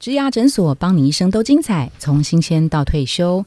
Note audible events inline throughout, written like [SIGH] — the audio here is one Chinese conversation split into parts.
植牙诊所，帮你一生都精彩，从新鲜到退休。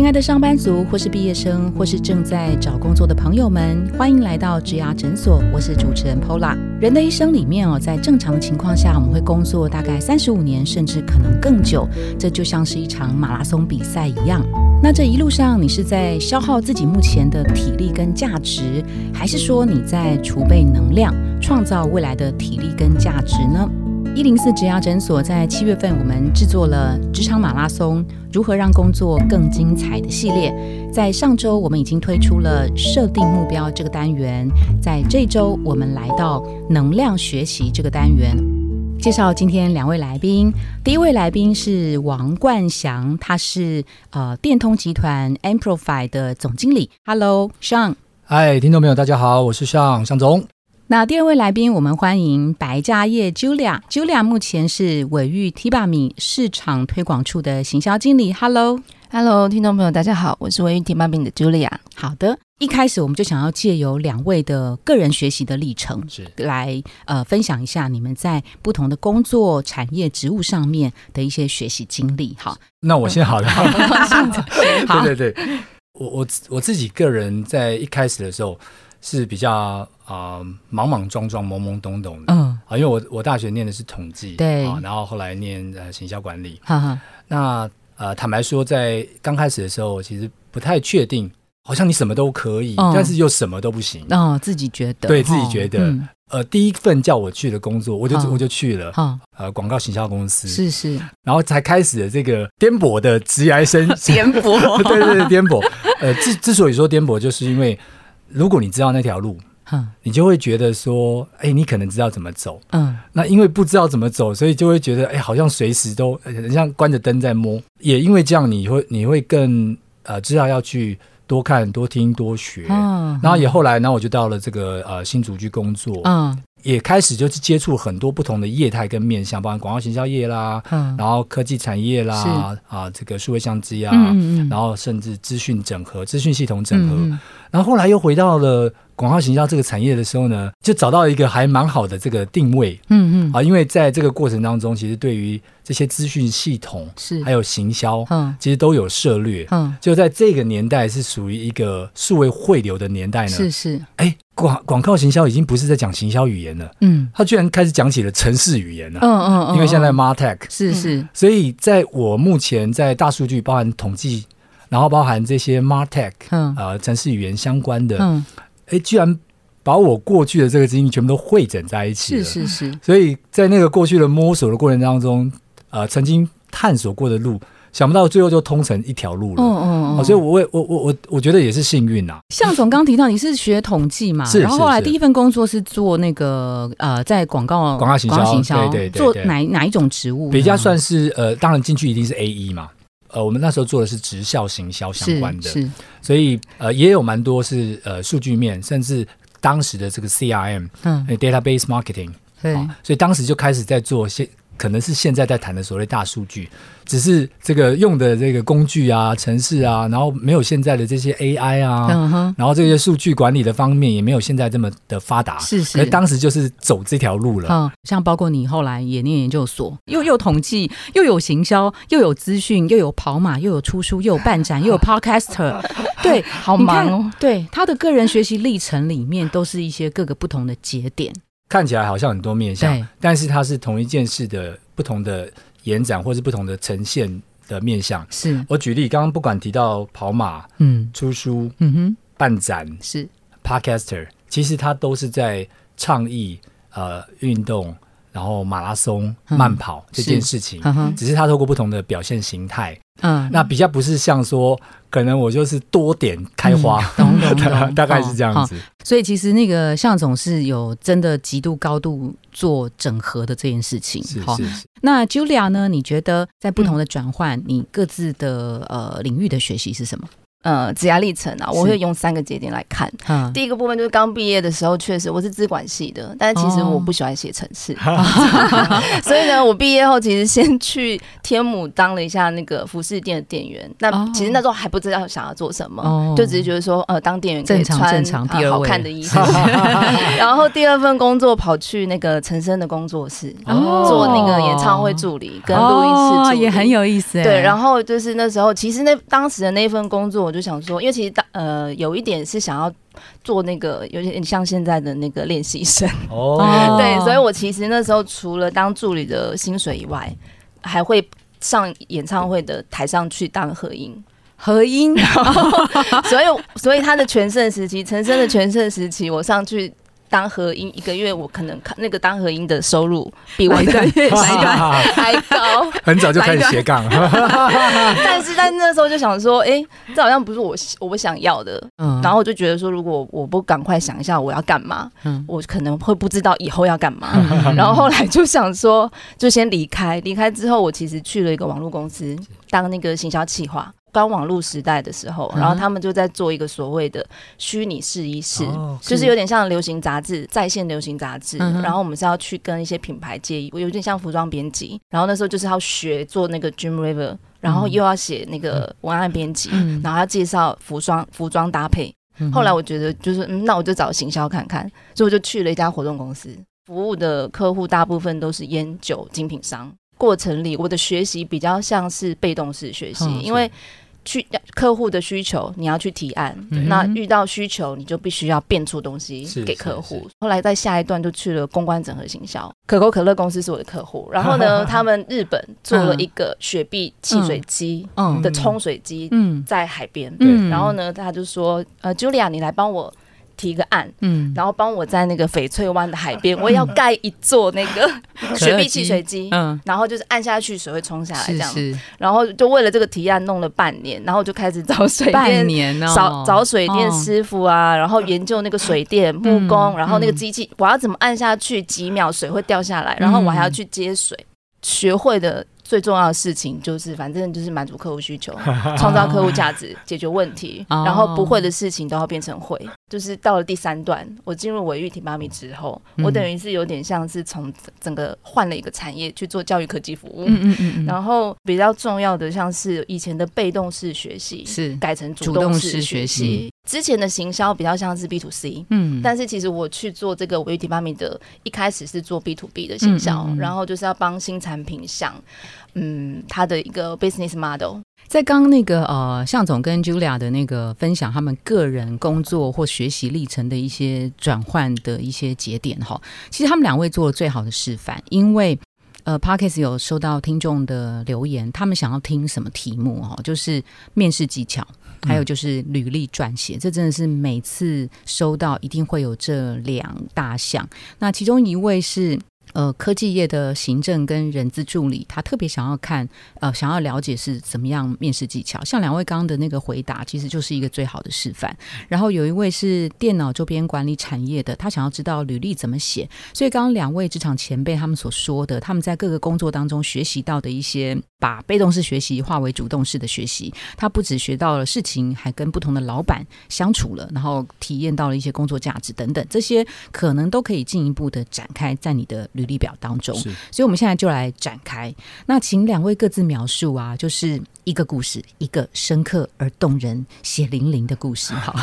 亲爱的上班族，或是毕业生，或是正在找工作的朋友们，欢迎来到植牙诊所。我是主持人 Pola。人的一生里面哦，在正常的情况下，我们会工作大概三十五年，甚至可能更久。这就像是一场马拉松比赛一样。那这一路上，你是在消耗自己目前的体力跟价值，还是说你在储备能量，创造未来的体力跟价值呢？一零四职涯诊所在七月份，我们制作了职场马拉松如何让工作更精彩的系列。在上周，我们已经推出了设定目标这个单元。在这周，我们来到能量学习这个单元，介绍今天两位来宾。第一位来宾是王冠祥，他是呃电通集团 Amplify 的总经理。Hello，Sean。嗨，听众朋友，大家好，我是向向总。那第二位来宾，我们欢迎白家业 Julia。Julia 目前是伟玉 Tiba 米市场推广处的行销经理。Hello，Hello，听众朋友，大家好，我是伟玉 Tiba 米的 Julia。好的，一开始我们就想要借由两位的个人学习的历程，是来呃分享一下你们在不同的工作产业职务上面的一些学习经历。好，那我先好了。[LAUGHS] 对对 [LAUGHS] 对，我我我自己个人在一开始的时候。是比较啊莽莽撞撞、懵懵懂懂的，嗯。啊，因为我我大学念的是统计，对。啊，然后后来念呃行销管理，哈哈。那呃坦白说，在刚开始的时候，其实不太确定，好像你什么都可以，但是又什么都不行，哦，自己觉得，对自己觉得，呃，第一份叫我去的工作，我就我就去了，呃，广告行销公司，是是，然后才开始了这个颠簸的职业生。颠簸，[LAUGHS] 对对对，颠簸。呃，之之所以说颠簸，就是因为。如果你知道那条路，你就会觉得说，哎，你可能知道怎么走。嗯，那因为不知道怎么走，所以就会觉得，哎，好像随时都很像关着灯在摸。也因为这样，你会你会更呃知道要去多看、多听、多学。嗯，然后也后来，然后我就到了这个呃新竹去工作。嗯。也开始就是接触很多不同的业态跟面向，包括广告行销业啦，然后科技产业啦，啊，这个数位相机啊嗯，然后甚至资讯整合、资讯系统整合，然后后来又回到了广告行销这个产业的时候呢，就找到一个还蛮好的这个定位，嗯嗯，啊，因为在这个过程当中，其实对于这些资讯系统是。还有行销，嗯，其实都有涉略，嗯，就在这个年代是属于一个数位汇流的年代呢，是是，哎。广广告行销已经不是在讲行销语言了，嗯，他居然开始讲起了城市语言了，嗯嗯嗯，因为现在 Martech 是是，所以在我目前在大数据包含统计，然后包含这些 Martech，嗯，呃，城市语言相关的，嗯，哎，居然把我过去的这个经历全部都汇整在一起了，是是。是，所以在那个过去的摸索的过程当中，呃，曾经探索过的路。想不到最后就通成一条路了，嗯嗯嗯，所以我我我我我觉得也是幸运呐。向总刚提到你是学统计嘛，是，然后后来第一份工作是做那个呃，在广告广告行销，对对，做哪哪一种职务？比较算是呃，当然进去一定是 A E 嘛，呃，我们那时候做的是直销行销相关的，是，所以呃也有蛮多是呃数据面，甚至当时的这个 C R M，嗯，database marketing，对，所以当时就开始在做些。可能是现在在谈的所谓大数据，只是这个用的这个工具啊、城市啊，然后没有现在的这些 AI 啊，然后这些数据管理的方面也没有现在这么的发达。是是，当时就是走这条路了。嗯，像包括你后来也念研究所，又又统计，又有行销，又有资讯，又有跑马，又有出书，又有办展，[LAUGHS] 又有 Podcaster，对，好忙哦。对他的个人学习历程里面，都是一些各个不同的节点。看起来好像很多面向，但是它是同一件事的不同的延展，或是不同的呈现的面向。是。我举例，刚刚不管提到跑马、嗯，出书、嗯哼，办展是。Podcaster，其实它都是在倡议呃运动，然后马拉松、慢跑这件事情，只是他透过不同的表现形态。嗯，那比较不是像说，可能我就是多点开花，[LAUGHS] 大概是这样子。所以其实那个向总是有真的极度高度做整合的这件事情。是是是。那 Julia 呢？你觉得在不同的转换，你各自的呃领域的学习是什么？呃，职涯历程啊，我会用三个节点来看。第一个部分就是刚毕业的时候，确实我是资管系的，但是其实我不喜欢写程式，[LAUGHS] [LAUGHS] 所以呢，我毕业后其实先去天母当了一下那个服饰店的店员。那其实那时候还不知道想要做什么，就只是觉得说，呃，当店员可以穿好看的衣服。[LAUGHS] 然后第二份工作跑去那个陈升的工作室做那个演唱会助理跟录音室，也很有意思。对，然后就是那时候，其实那当时的那份工作。我就想说，因为其实当呃有一点是想要做那个有点像现在的那个练习生。哦，[LAUGHS] 对，所以我其实那时候除了当助理的薪水以外，还会上演唱会的台上去当合音。合音，[LAUGHS] 所以所以他的全盛时期，陈升的全盛时期，我上去。当合音一个月，我可能看那个当合音的收入比我一个月还高。很早就开始斜杠，[LAUGHS] [LAUGHS] 但是在那时候就想说，哎，这好像不是我我想要的。嗯，然后我就觉得说，如果我不赶快想一下我要干嘛，嗯，我可能会不知道以后要干嘛。然后后来就想说，就先离开。离开之后，我其实去了一个网络公司当那个行销企划。刚网络时代的时候，然后他们就在做一个所谓的虚拟试衣室，就是有点像流行杂志在线流行杂志。然后我们是要去跟一些品牌接，我有点像服装编辑。然后那时候就是要学做那个 Dream River，然后又要写那个文案编辑，然后要介绍服装服装搭配。后来我觉得就是，嗯那我就找行销看看，所以我就去了一家活动公司，服务的客户大部分都是烟酒精品商。过程里，我的学习比较像是被动式学习，因为。去客户的需求，你要去提案。那遇到需求，你就必须要变出东西给客户。后来在下一段就去了公关整合行销。可口可乐公司是我的客户，然后呢，他们日本做了一个雪碧汽水机的冲水机，在海边。然后呢，他就说：“呃，Julia，你来帮我。”提个案，嗯，然后帮我在那个翡翠湾的海边，我也要盖一座那个 [LAUGHS] 雪碧汽水机，嗯，然后就是按下去水会冲下来这样，然后就为了这个提案弄了半年，然后就开始找水电，找找水电师傅啊，然后研究那个水电木工，然后那个机器我要怎么按下去几秒水会掉下来，然后我还要去接水，学会的。最重要的事情就是，反正就是满足客户需求，[LAUGHS] 创造客户价值，解决问题。然后不会的事情都要变成会。就是到了第三段，我进入维育提妈咪之后，我等于是有点像是从整个换了一个产业去做教育科技服务。嗯嗯嗯。然后比较重要的，像是以前的被动式学习，是改成主动式学习。之前的行销比较像是 B to C，嗯，但是其实我去做这个维育提妈咪的，一开始是做 B to B 的行销，然后就是要帮新产品想。嗯，它的一个 business model，在刚刚那个呃，向总跟 Julia 的那个分享，他们个人工作或学习历程的一些转换的一些节点哈，其实他们两位做了最好的示范，因为呃，Parkes 有收到听众的留言，他们想要听什么题目哈，就是面试技巧，还有就是履历撰写，这真的是每次收到一定会有这两大项，那其中一位是。呃，科技业的行政跟人资助理，他特别想要看，呃，想要了解是怎么样面试技巧。像两位刚刚的那个回答，其实就是一个最好的示范。然后有一位是电脑周边管理产业的，他想要知道履历怎么写。所以刚刚两位职场前辈他们所说的，他们在各个工作当中学习到的一些，把被动式学习化为主动式的学习，他不止学到了事情，还跟不同的老板相处了，然后体验到了一些工作价值等等，这些可能都可以进一步的展开在你的。履历表当中，所以我们现在就来展开。那请两位各自描述啊，就是一个故事，一个深刻而动人、血淋淋的故事。好，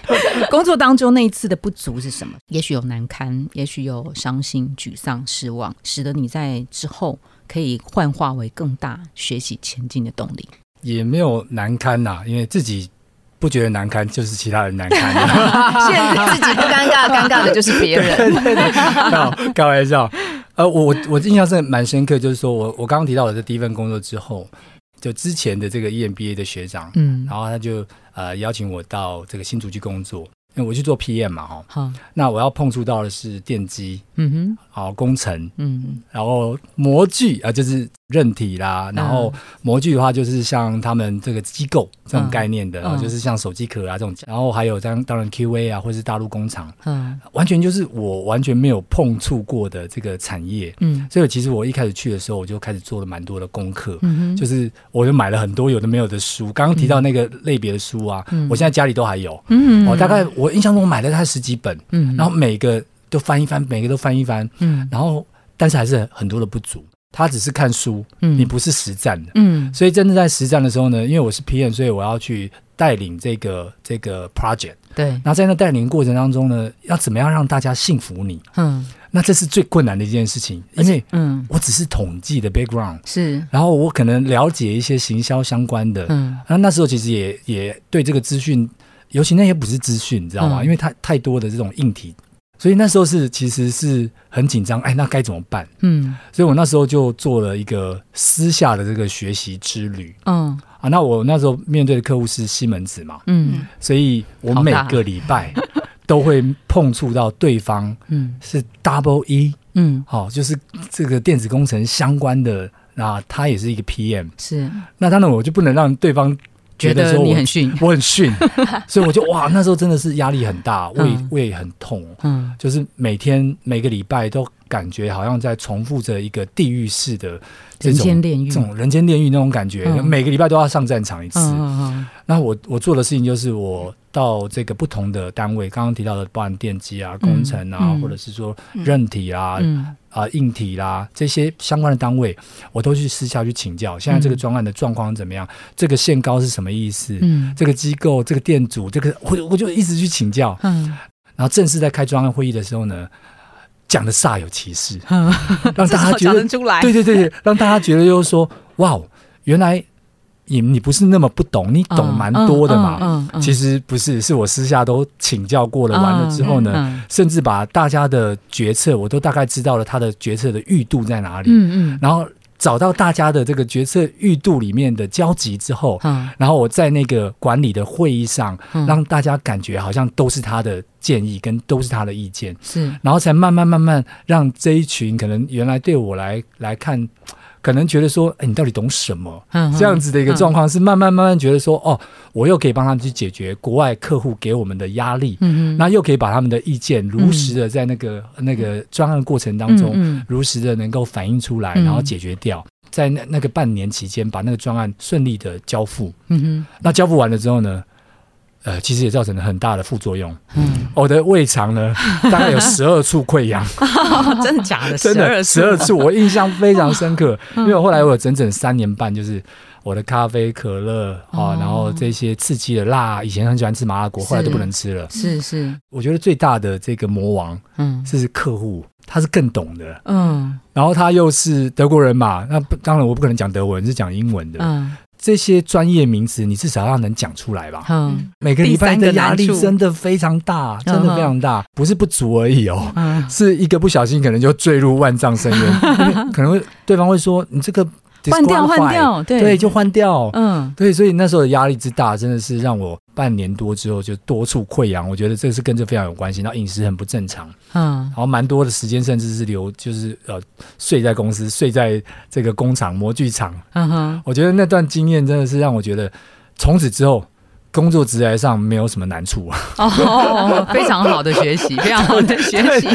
[LAUGHS] 工作当中那一次的不足是什么？也许有难堪，也许有伤心、沮丧、失望，使得你在之后可以幻化为更大学习前进的动力。也没有难堪呐，因为自己。不觉得难堪，就是其他人难堪。[LAUGHS] 现在自己不尴尬，尴尬的就是别人。开玩笑，呃，我我印象是蛮深刻，就是说我我刚刚提到我的第一份工作之后，就之前的这个 EMBA 的学长，嗯，然后他就呃邀请我到这个新竹去工作，因为我去做 PM 嘛，哈，好，那我要碰触到的是电机，嗯哼，好工程，嗯，然后模具啊，就是韧体啦，然后模具的话就是像他们这个机构这种概念的，就是像手机壳啊这种，然后还有当当然 QA 啊，或是大陆工厂，嗯，完全就是我完全没有碰触过的这个产业，嗯，所以其实我一开始去的时候，我就开始做了蛮多的功课，嗯就是我就买了很多有的没有的书，刚刚提到那个类别的书啊，我现在家里都还有，嗯，我大概我印象中我买了大概十几本，嗯，然后每个都翻一翻，每个都翻一翻，嗯，然后但是还是很多的不足。他只是看书，嗯，你不是实战的，嗯，所以真的在实战的时候呢，因为我是 PM，所以我要去带领这个这个 project，对。那在那带领过程当中呢，要怎么样让大家信服你？嗯，那这是最困难的一件事情，因为嗯，我只是统计的 background 是，然后我可能了解一些行销相关的，嗯，那那时候其实也也对这个资讯，尤其那些不是资讯，你知道吗？因为它太多的这种硬体。所以那时候是其实是很紧张，哎，那该怎么办？嗯，所以我那时候就做了一个私下的这个学习之旅。嗯，啊，那我那时候面对的客户是西门子嘛，嗯，所以我每个礼拜 [LAUGHS] 都会碰触到对方，嗯，是 Double E，嗯，好，就是这个电子工程相关的，那他也是一个 PM，是，那当然我就不能让对方。觉得说我很逊，我很逊，[LAUGHS] 所以我就哇，那时候真的是压力很大，胃胃很痛，嗯，就是每天每个礼拜都感觉好像在重复着一个地狱式的人间炼狱，这种人间炼狱那种感觉，每个礼拜都要上战场一次。那我我做的事情就是我到这个不同的单位，刚刚提到的包含电机啊、工程啊，或者是说韧体啊。啊，硬体啦，这些相关的单位，我都去私下去请教。现在这个专案的状况怎么样？这个限高是什么意思？嗯，这个机构、这个店主，这个我我就一直去请教。嗯，然后正式在开专案会议的时候呢，讲的煞有其事，[LAUGHS] 让大家觉得对对对，让大家觉得就是说，[LAUGHS] 哇，原来。你你不是那么不懂，你懂蛮多的嘛。其实不是，是我私下都请教过了，完了之后呢，甚至把大家的决策我都大概知道了，他的决策的预度在哪里。嗯嗯，然后找到大家的这个决策预度里面的交集之后，嗯。然后我在那个管理的会议上，让大家感觉好像都是他的建议跟都是他的意见，是，然后才慢慢慢慢让这一群可能原来对我来来看。可能觉得说，哎，你到底懂什么？这样子的一个状况是慢慢慢慢觉得说，哦，我又可以帮他们去解决国外客户给我们的压力，嗯那又可以把他们的意见如实的在那个那个专案过程当中，如实的能够反映出来，然后解决掉，在那那个半年期间把那个专案顺利的交付，嗯哼，那交付完了之后呢？呃，其实也造成了很大的副作用。嗯，我的胃肠呢，[LAUGHS] 大概有十二处溃疡。[LAUGHS] 真的假的？[LAUGHS] 真的十二处，我印象非常深刻。因为后来我有整整三年半，就是我的咖啡、可乐啊，然后这些刺激的辣，以前很喜欢吃麻辣锅，后来都不能吃了。是是，我觉得最大的这个魔王，嗯，是客户，他是更懂的。嗯，然后他又是德国人嘛，那当然我不可能讲德文，是讲英文的。嗯。这些专业名词，你至少要能讲出来吧？嗯，每个礼拜的压力真的非常大，真的非常大，不是不足而已哦，是一个不小心可能就坠入万丈深渊，[LAUGHS] 可能会对方会说你这个。换掉，换掉，对，就换掉，嗯，对，所以那时候的压力之大，真的是让我半年多之后就多处溃疡。我觉得这是跟这非常有关系。然后饮食很不正常，嗯，然后蛮多的时间甚至是留，就是呃睡在公司，睡在这个工厂模具厂。嗯哼，我觉得那段经验真的是让我觉得从此之后。工作职业上没有什么难处啊，哦，非常好的学习，[LAUGHS] 非常好的学习，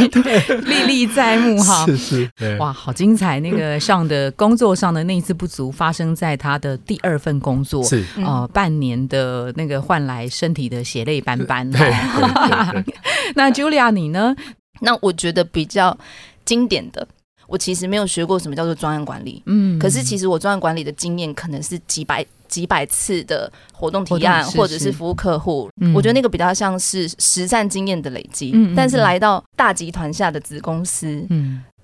历历在目哈。是是，哇，好精彩！那个上的工作上的那次不足，发生在他的第二份工作，是呃，半年的那个换来身体的血泪斑斑。[LAUGHS] 那 Julia 你呢？那我觉得比较经典的，我其实没有学过什么叫做专案管理，嗯，可是其实我专案管理的经验可能是几百。几百次的活动提案，或者是服务客户，我觉得那个比较像是实战经验的累积。但是来到大集团下的子公司，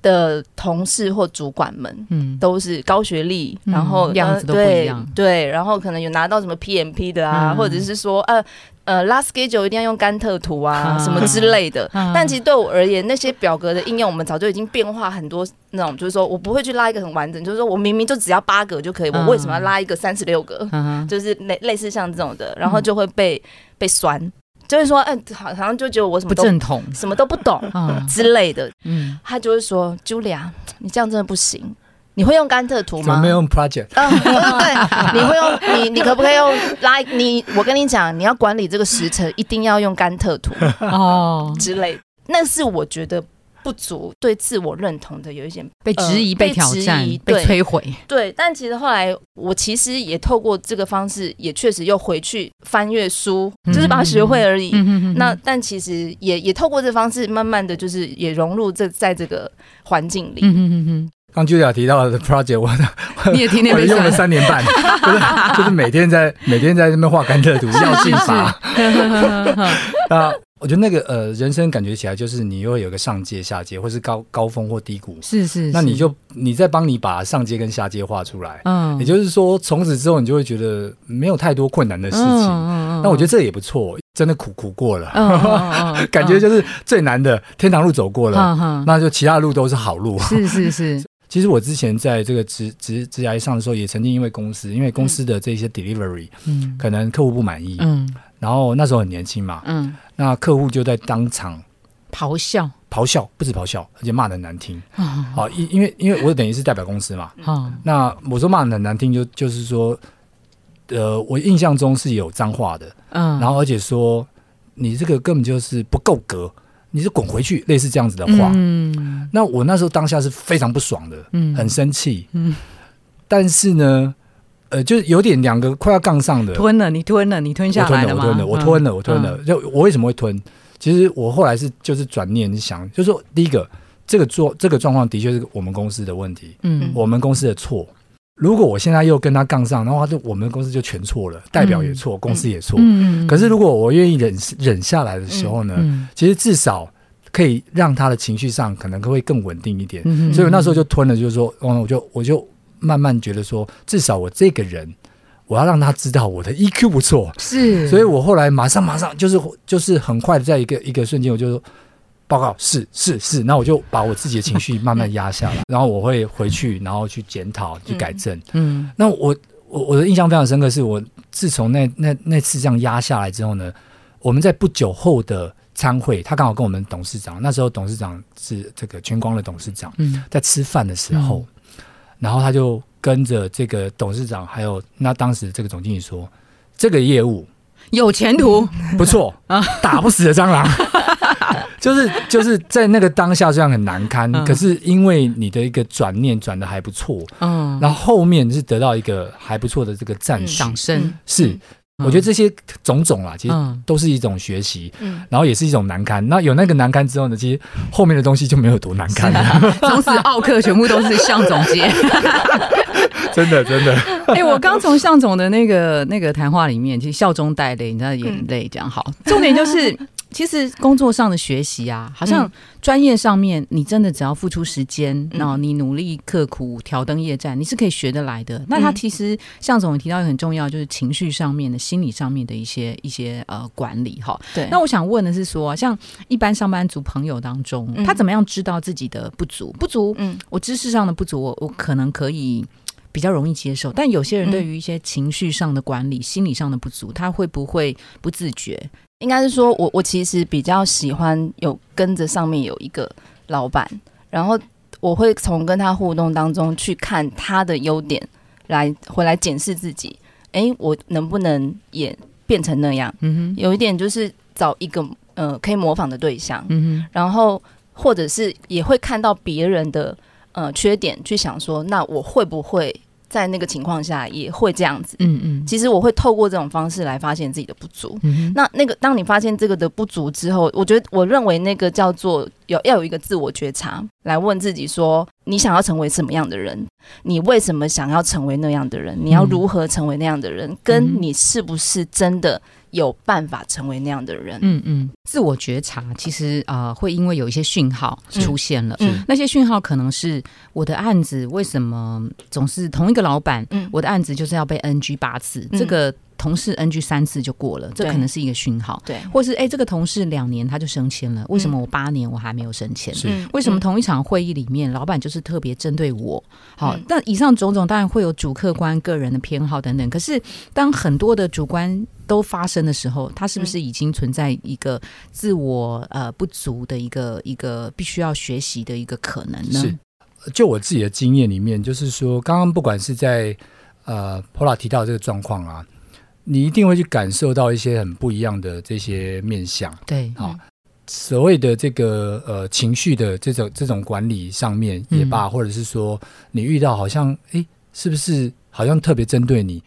的同事或主管们，嗯，都是高学历，然后样子都不一样，对，然后可能有拿到什么 PMP 的啊，或者是说，呃。呃，last schedule 一定要用甘特图啊，什么之类的。但其实对我而言，那些表格的应用，我们早就已经变化很多。那种就是说我不会去拉一个很完整，就是说我明明就只要八格就可以，我为什么要拉一个三十六个？[LAUGHS] 就是类类似像这种的，然后就会被被酸，就是说，哎，好好像就觉得我什么不正统，什么都不懂 [LAUGHS] 之类的。嗯，他就会说，Julia，你这样真的不行。你会用甘特图吗？没有用 project。嗯，对，你会用你，你可不可以用来你？我跟你讲，你要管理这个时程，一定要用甘特图哦之类。那是我觉得。不足，对自我认同的有一些被质疑、被挑战、被摧毁。对，但其实后来我其实也透过这个方式，也确实又回去翻阅书，就是把它学会而已。那但其实也也透过这方式，慢慢的就是也融入这在这个环境里。刚 Julia 提到的 project，我你也听那我用了三年半，就是就是每天在每天在那边画甘特图，要进法。啊。[LAUGHS] [LAUGHS] 我觉得那个呃，人生感觉起来就是你又有个上阶、下阶，或是高高峰或低谷。是是。那你就你在帮你把上阶跟下阶画出来。嗯。也就是说，从此之后你就会觉得没有太多困难的事情。嗯嗯那我觉得这也不错，真的苦苦过了。嗯 [LAUGHS] 感觉就是最难的天堂路走过了。嗯那就其他路都是好路。是是是。其实我之前在这个职职职涯上的时候，也曾经因为公司，因为公司的这些 delivery，嗯，可能客户不满意，嗯。然后那时候很年轻嘛，嗯，那客户就在当场咆哮，咆哮不止咆哮，而且骂的难听。[LAUGHS] 好，因因为因为我等于是代表公司嘛，[LAUGHS] 那我说骂的很难听，就就是说，呃，我印象中是有脏话的，嗯，然后而且说你这个根本就是不够格，你是滚回去，类似这样子的话。嗯，那我那时候当下是非常不爽的，嗯，很生气，嗯，但是呢。呃，就是有点两个快要杠上的，吞了，你吞了，你吞下来了吗？我吞了，我吞了，我吞了。就我为什么会吞？其实我后来是就是转念想，就是说第一个，这个做这个状况的确是我们公司的问题，嗯，我们公司的错。如果我现在又跟他杠上的话，就我们公司就全错了，代表也错，公司也错。嗯可是如果我愿意忍忍下来的时候呢，其实至少可以让他的情绪上可能会更稳定一点。嗯所以那时候就吞了，就是说，嗯，我就我就。慢慢觉得说，至少我这个人，我要让他知道我的 EQ 不错，是，所以我后来马上马上就是就是很快的在一个一个瞬间，我就报告是是是，那我就把我自己的情绪慢慢 [LAUGHS] 压下来，然后我会回去，然后去检讨去改正。嗯，那我我我的印象非常深刻，是我自从那那那次这样压下来之后呢，我们在不久后的参会，他刚好跟我们董事长，那时候董事长是这个全光的董事长，嗯，在吃饭的时候。然后他就跟着这个董事长，还有那当时这个总经理说：“这个业务有前途，不错 [LAUGHS] 啊，打不死的蟑螂。”就是就是在那个当下虽然很难堪，可是因为你的一个转念转的还不错，嗯，然后后面是得到一个还不错的这个赞赏声，是。我觉得这些种种啊，其实都是一种学习，嗯然后也是一种难堪。那有那个难堪之后呢，其实后面的东西就没有多难堪了。从此奥克全部都是向总结，真 [LAUGHS] 的真的。[LAUGHS] 哎，我刚从向总的那个那个谈话里面，其实笑中带泪，你知道眼泪这样好。重点就是。其实工作上的学习啊，好像专业上面，你真的只要付出时间，然后你努力刻苦、挑灯夜战，你是可以学得来的。那他其实向总提到很重要，就是情绪上面的、心理上面的一些一些呃管理哈。对。那我想问的是说，像一般上班族朋友当中，他怎么样知道自己的不足？不足，嗯，我知识上的不足，我我可能可以 [TSK] 比较容易接受。但有些人对于一些情绪上的管理、心理上的不足，他会不会不自觉？应该是说，我我其实比较喜欢有跟着上面有一个老板，然后我会从跟他互动当中去看他的优点，来回来检视自己。哎，我能不能也变成那样？嗯哼，有一点就是找一个呃可以模仿的对象。嗯哼，然后或者是也会看到别人的呃缺点，去想说，那我会不会？在那个情况下也会这样子，嗯嗯，其实我会透过这种方式来发现自己的不足。那那个当你发现这个的不足之后，我觉得我认为那个叫做有要有一个自我觉察，来问自己说：你想要成为什么样的人？你为什么想要成为那样的人？你要如何成为那样的人？跟你是不是真的？有办法成为那样的人，嗯嗯，自我觉察其实啊，会因为有一些讯号出现了，那些讯号可能是我的案子为什么总是同一个老板，嗯，我的案子就是要被 NG 八次，这个。同事 NG 三次就过了，这可能是一个讯号。对，或是哎，这个同事两年他就升迁了，为什么我八年我还没有升迁？是，为什么同一场会议里面，老板就是特别针对我？好，但以上种种当然会有主客观、个人的偏好等等。可是，当很多的主观都发生的时候，他是不是已经存在一个自我呃不足的一个一个必须要学习的一个可能呢？是。就我自己的经验里面，就是说，刚刚不管是在呃 Pola 提到这个状况啊，你一定会去感受到一些很不一样的这些面相。对，啊，所谓的这个呃情绪的这种这种管理上面也罢，或者是说你遇到好像哎，是不是好像特别针对你？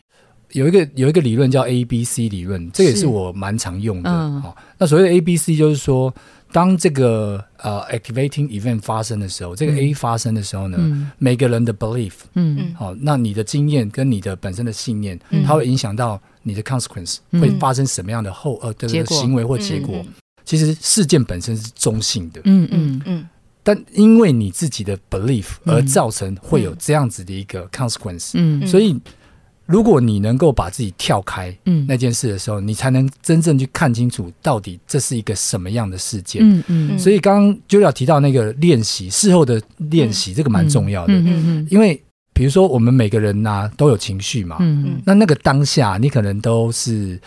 有一个有一个理论叫 A B C 理论，这也是我蛮常用的。好，那所谓的 A B C 就是说。当这个呃 activating event 发生的时候，这个 A 发生的时候呢，每个人的 belief，嗯。嗯，好，那你的经验跟你的本身的信念，它会影响到你的 consequence 会发生什么样的后呃的行为或结果。其实事件本身是中性的，嗯嗯。嗯，但因为你自己的 belief 而造成会有这样子的一个 consequence，嗯，所以。如果你能够把自己跳开那件事的时候，你才能真正去看清楚到底这是一个什么样的事件。嗯嗯。所以刚刚就要提到那个练习，事后的练习，这个蛮重要的。嗯嗯。因为比如说我们每个人呐都有情绪嘛，嗯嗯。那那个当下，你可能都是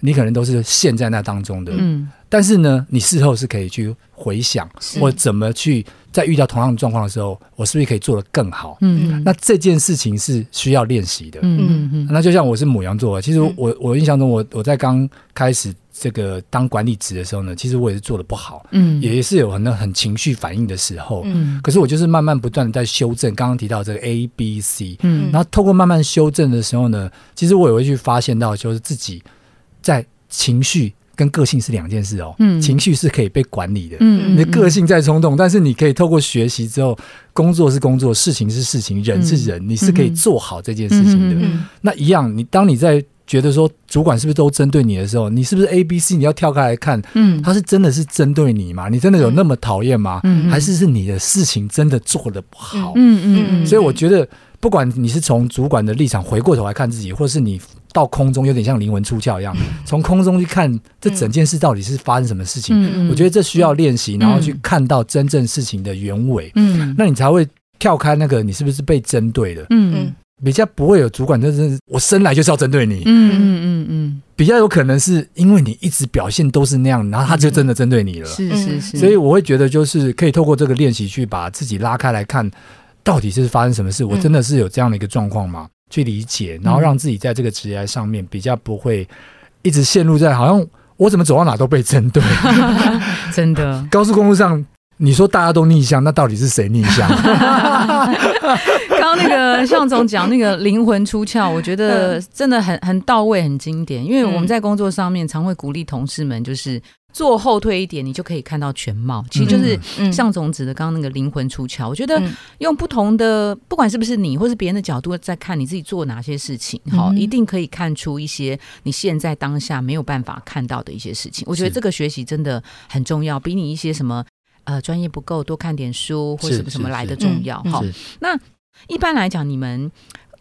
你可能都是陷在那当中的。嗯。但是呢，你事后是可以去回想，或怎么去。在遇到同样的状况的时候，我是不是可以做得更好？嗯，那这件事情是需要练习的。嗯嗯，那就像我是母羊座，其实我我印象中，我我在刚开始这个当管理职的时候呢，其实我也是做的不好，嗯，也是有很多很情绪反应的时候，嗯，可是我就是慢慢不断的在修正。刚刚提到这个 A B C，嗯，然后透过慢慢修正的时候呢，其实我也会去发现到，就是自己在情绪。跟个性是两件事哦，情绪是可以被管理的。嗯，你的个性在冲动，但是你可以透过学习之后，工作是工作，事情是事情，人是人，你是可以做好这件事情的。那一样，你当你在觉得说主管是不是都针对你的时候，你是不是 A、B、C？你要跳开来看，嗯，他是真的是针对你吗？你真的有那么讨厌吗？还是是你的事情真的做的不好？嗯嗯嗯。所以我觉得，不管你是从主管的立场回过头来看自己，或是你。到空中有点像灵魂出窍一样，从空中去看这整件事到底是发生什么事情。我觉得这需要练习，然后去看到真正事情的原委。嗯，那你才会跳开那个你是不是被针对的？嗯，比较不会有主管，就是我生来就是要针对你。嗯嗯嗯嗯，比较有可能是因为你一直表现都是那样，然后他就真的针对你了。是是是。所以我会觉得，就是可以透过这个练习去把自己拉开来看，到底是发生什么事？我真的是有这样的一个状况吗？去理解，然后让自己在这个职业上面比较不会一直陷入在好像我怎么走到哪都被针对，[LAUGHS] 真的。高速公路上，你说大家都逆向，那到底是谁逆向？[LAUGHS] 刚刚那个向总讲那个灵魂出窍，我觉得真的很很到位，很经典。因为我们在工作上面常会鼓励同事们，就是。坐后退一点，你就可以看到全貌。其实就是向总指的刚刚那个灵魂出窍。我觉得用不同的，不管是不是你或是别人的角度在看你自己做哪些事情，好，一定可以看出一些你现在当下没有办法看到的一些事情。我觉得这个学习真的很重要，比你一些什么呃专业不够，多看点书或什么什么来的重要。好，那一般来讲，你们。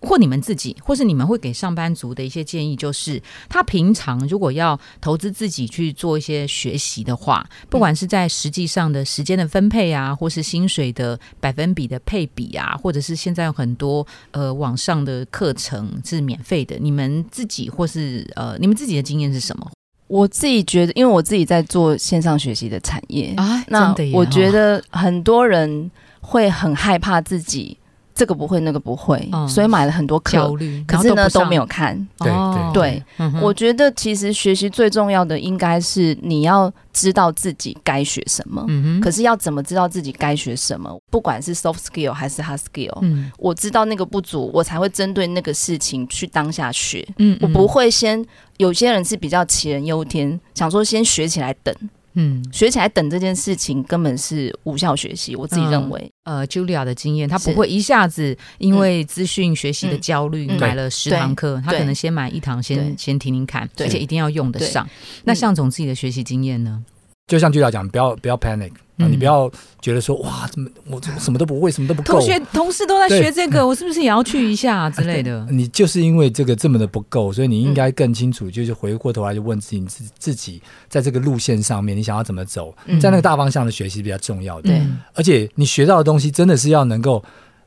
或你们自己，或是你们会给上班族的一些建议，就是他平常如果要投资自己去做一些学习的话，不管是在实际上的时间的分配啊，或是薪水的百分比的配比啊，或者是现在有很多呃网上的课程是免费的，你们自己或是呃你们自己的经验是什么？我自己觉得，因为我自己在做线上学习的产业啊，那我觉得很多人会很害怕自己。这个不会，那个不会，所以买了很多课，可是呢都没有看。对对，我觉得其实学习最重要的应该是你要知道自己该学什么。嗯可是要怎么知道自己该学什么？不管是 soft skill 还是 hard skill，嗯，我知道那个不足，我才会针对那个事情去当下学。嗯，我不会先有些人是比较杞人忧天，想说先学起来等。嗯，学起来等这件事情根本是无效学习，我自己认为。呃，Julia 的经验，他不会一下子因为资讯学习的焦虑买了十堂课，他可能先买一堂，先先听听看，而且一定要用得上。那向总自己的学习经验呢？就像 Julia 讲，不要不要 panic。你不要觉得说哇，怎么我什么都不会，什么都不够。同学同事都在学这个，我是不是也要去一下之类的？[LAUGHS] 你就是因为这个这么的不够，所以你应该更清楚，就是回过头来就问自己，自自己在这个路线上面，你想要怎么走？在那个大方向的学习比较重要的。而且你学到的东西真的是要能够，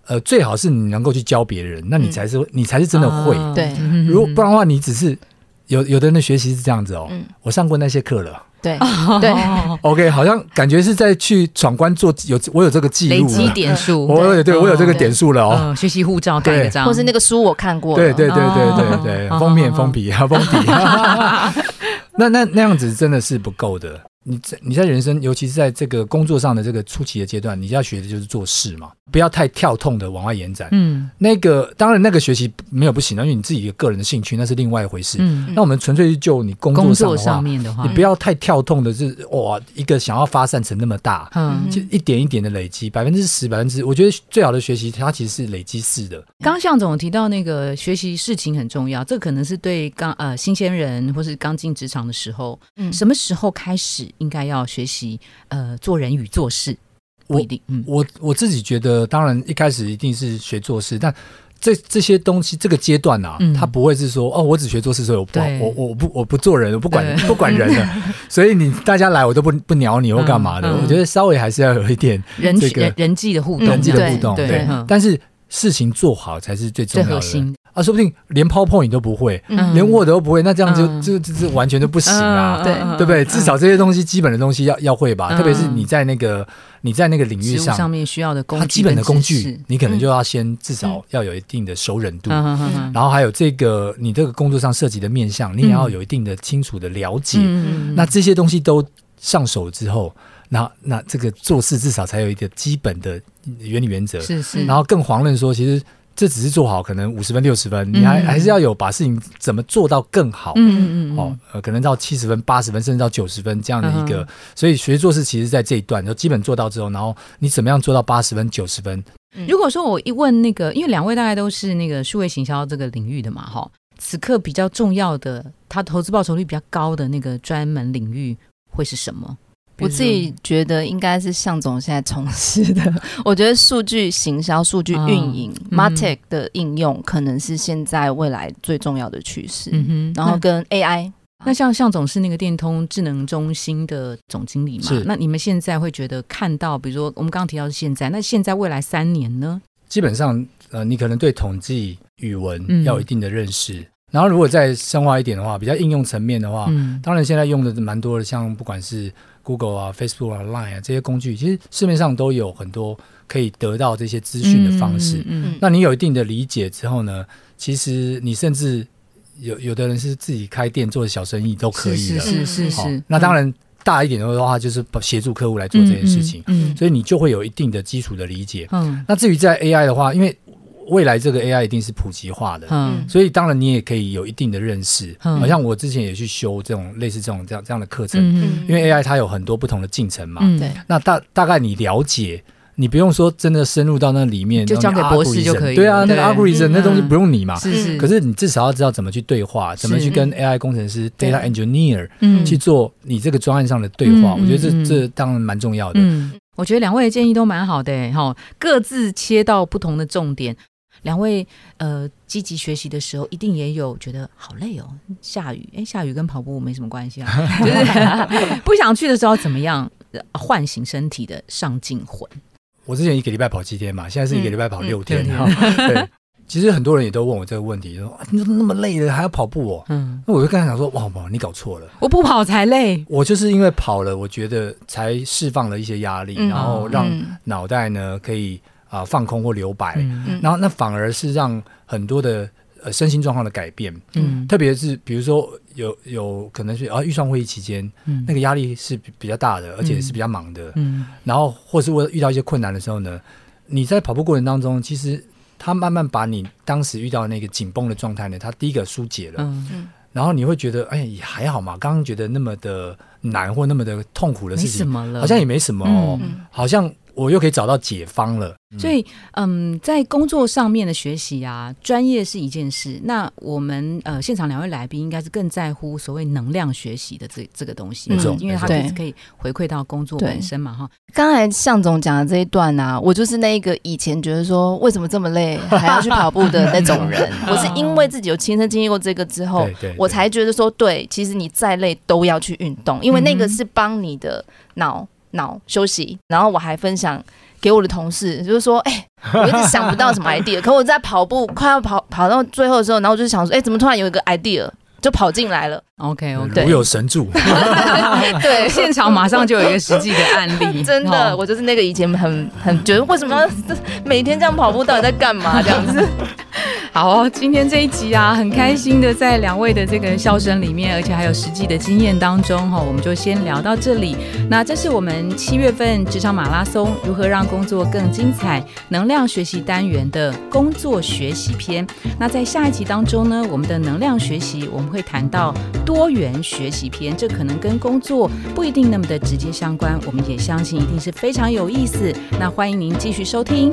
呃，最好是你能够去教别人，那你才是你才是真的会。对，如果不然的话，你只是有有的人的学习是这样子哦。我上过那些课了。对对，[LAUGHS] OK，好像感觉是在去闯关做有我有这个记录，累积点数，我有对我有这个点数了哦。学习护照盖章，或是那个书我看过，对对对对对对，封面封皮啊封底，[LAUGHS] 那那那样子真的是不够的。你在你在人生，尤其是在这个工作上的这个初期的阶段，你要学的就是做事嘛，不要太跳痛的往外延展。嗯，那个当然那个学习没有不行，因为你自己个人的兴趣那是另外一回事。嗯，那我们纯粹就你工作上的话，你不要太跳痛的，是哇，一个想要发散成那么大，嗯，就一点一点的累积，百分之十、百分之，我觉得最好的学习它其实是累积式的。刚向总提到那个学习事情很重要，这可能是对刚呃新鲜人或是刚进职场的时候，嗯，什么时候开始应该要学习？呃做人与做事不一定，嗯，我我自己觉得，当然一开始一定是学做事，但这这些东西这个阶段啊，他不会是说哦，我只学做事，所以我不我我不我不做人，我不管不管人了，[LAUGHS] 所以你大家来我都不不鸟你或干嘛的，我觉得稍微还是要有一点人人人际的互动，人际的互动，对，但是事情做好才是最重要的。啊，说不定连 PowerPoint 都不会，连 Word 都不会，那这样就就就完全就不行啊，对对不对？至少这些东西基本的东西要要会吧，特别是你在那个你在那个领域上上面需要的工具，基本的工具，你可能就要先至少要有一定的熟人度，然后还有这个你这个工作上涉及的面向，你也要有一定的清楚的了解。那这些东西都上手之后，那那这个做事至少才有一个基本的原理原则，是是，然后更遑论说其实。这只是做好，可能五十分、六十分，你还还是要有把事情怎么做到更好。嗯嗯嗯。哦，呃，可能到七十分、八十分，甚至到九十分这样的一个。所以学做事，其实在这一段就基本做到之后，然后你怎么样做到八十分、九十分？如果说我一问那个，因为两位大概都是那个数位行销这个领域的嘛，哈，此刻比较重要的，他投资报酬率比较高的那个专门领域会是什么？我自己觉得应该是向总现在从事的。我觉得数据行销、数据运营、Martech 的应用，可能是现在未来最重要的趋势。嗯哼，然后跟 AI，那像向总是那个电通智能中心的总经理嘛？那你们现在会觉得看到，比如说我们刚刚提到是现在，那现在未来三年呢？基本上，呃，你可能对统计、语文要有一定的认识。然后，如果再深化一点的话，比较应用层面的话，当然现在用的蛮多的，像不管是 Google 啊、Facebook 啊、Line 啊这些工具，其实市面上都有很多可以得到这些资讯的方式。嗯，那你有一定的理解之后呢，其实你甚至有有的人是自己开店做小生意都可以的。是是是是。那当然大一点的话，就是协助客户来做这件事情。嗯，所以你就会有一定的基础的理解。嗯，那至于在 AI 的话，因为未来这个 AI 一定是普及化的，嗯，所以当然你也可以有一定的认识，好像我之前也去修这种类似这种这样这样的课程，嗯。因为 AI 它有很多不同的进程嘛，对，那大大概你了解，你不用说真的深入到那里面，就交给博士就可以，对啊，那个 algorithm 那东西不用你嘛，是是，可是你至少要知道怎么去对话，怎么去跟 AI 工程师 data engineer 去做你这个专案上的对话，我觉得这这当然蛮重要的。嗯，我觉得两位的建议都蛮好的，哈，各自切到不同的重点。两位呃，积极学习的时候，一定也有觉得好累哦。下雨，哎，下雨跟跑步没什么关系啊。[LAUGHS] 就是 [LAUGHS] 不想去的时候，怎么样唤醒身体的上进魂？我之前一个礼拜跑七天嘛，现在是一个礼拜跑六天。对，其实很多人也都问我这个问题，说你怎么那么累了还要跑步哦？嗯，那我就跟他讲说，哇，宝，你搞错了，我不跑才累。我就是因为跑了，我觉得才释放了一些压力，然后让脑袋呢可以。啊，放空或留白，然后那反而是让很多的呃身心状况的改变，嗯，特别是比如说有有可能是啊预算会议期间，嗯，那个压力是比较大的，而且是比较忙的，嗯，然后或是我遇到一些困难的时候呢，你在跑步过程当中，其实他慢慢把你当时遇到那个紧绷的状态呢，他第一个疏解了，嗯，然后你会觉得哎也还好嘛，刚刚觉得那么的难或那么的痛苦的事情，好像也没什么哦，好像。我又可以找到解方了，所以嗯，在工作上面的学习啊，专业是一件事。那我们呃，现场两位来宾应该是更在乎所谓能量学习的这这个东西，因为他可以回馈到工作本身嘛，哈。刚才向总讲的这一段啊，我就是那个以前觉得说为什么这么累 [LAUGHS] 还要去跑步的那种人。[LAUGHS] 我是因为自己有亲身经历过这个之后，我才觉得说，对，其实你再累都要去运动，因为那个是帮你的脑。脑休息，然后我还分享给我的同事，就是说，哎，我一直想不到什么 [LAUGHS] idea，可我在跑步快要跑跑到最后的时候，然后我就想说，哎，怎么突然有一个 idea 就跑进来了。OK OK，如有神助。[LAUGHS] 对，现场马上就有一个实际的案例。[LAUGHS] 真的，我就是那个以前很很觉得为什么 [LAUGHS] 每天这样跑步，到底在干嘛这样子。好，今天这一集啊，很开心的在两位的这个笑声里面，而且还有实际的经验当中哈，我们就先聊到这里。那这是我们七月份职场马拉松如何让工作更精彩能量学习单元的工作学习篇。那在下一集当中呢，我们的能量学习我们会谈到多元学习篇，这可能跟工作不一定那么的直接相关，我们也相信一定是非常有意思。那欢迎您继续收听。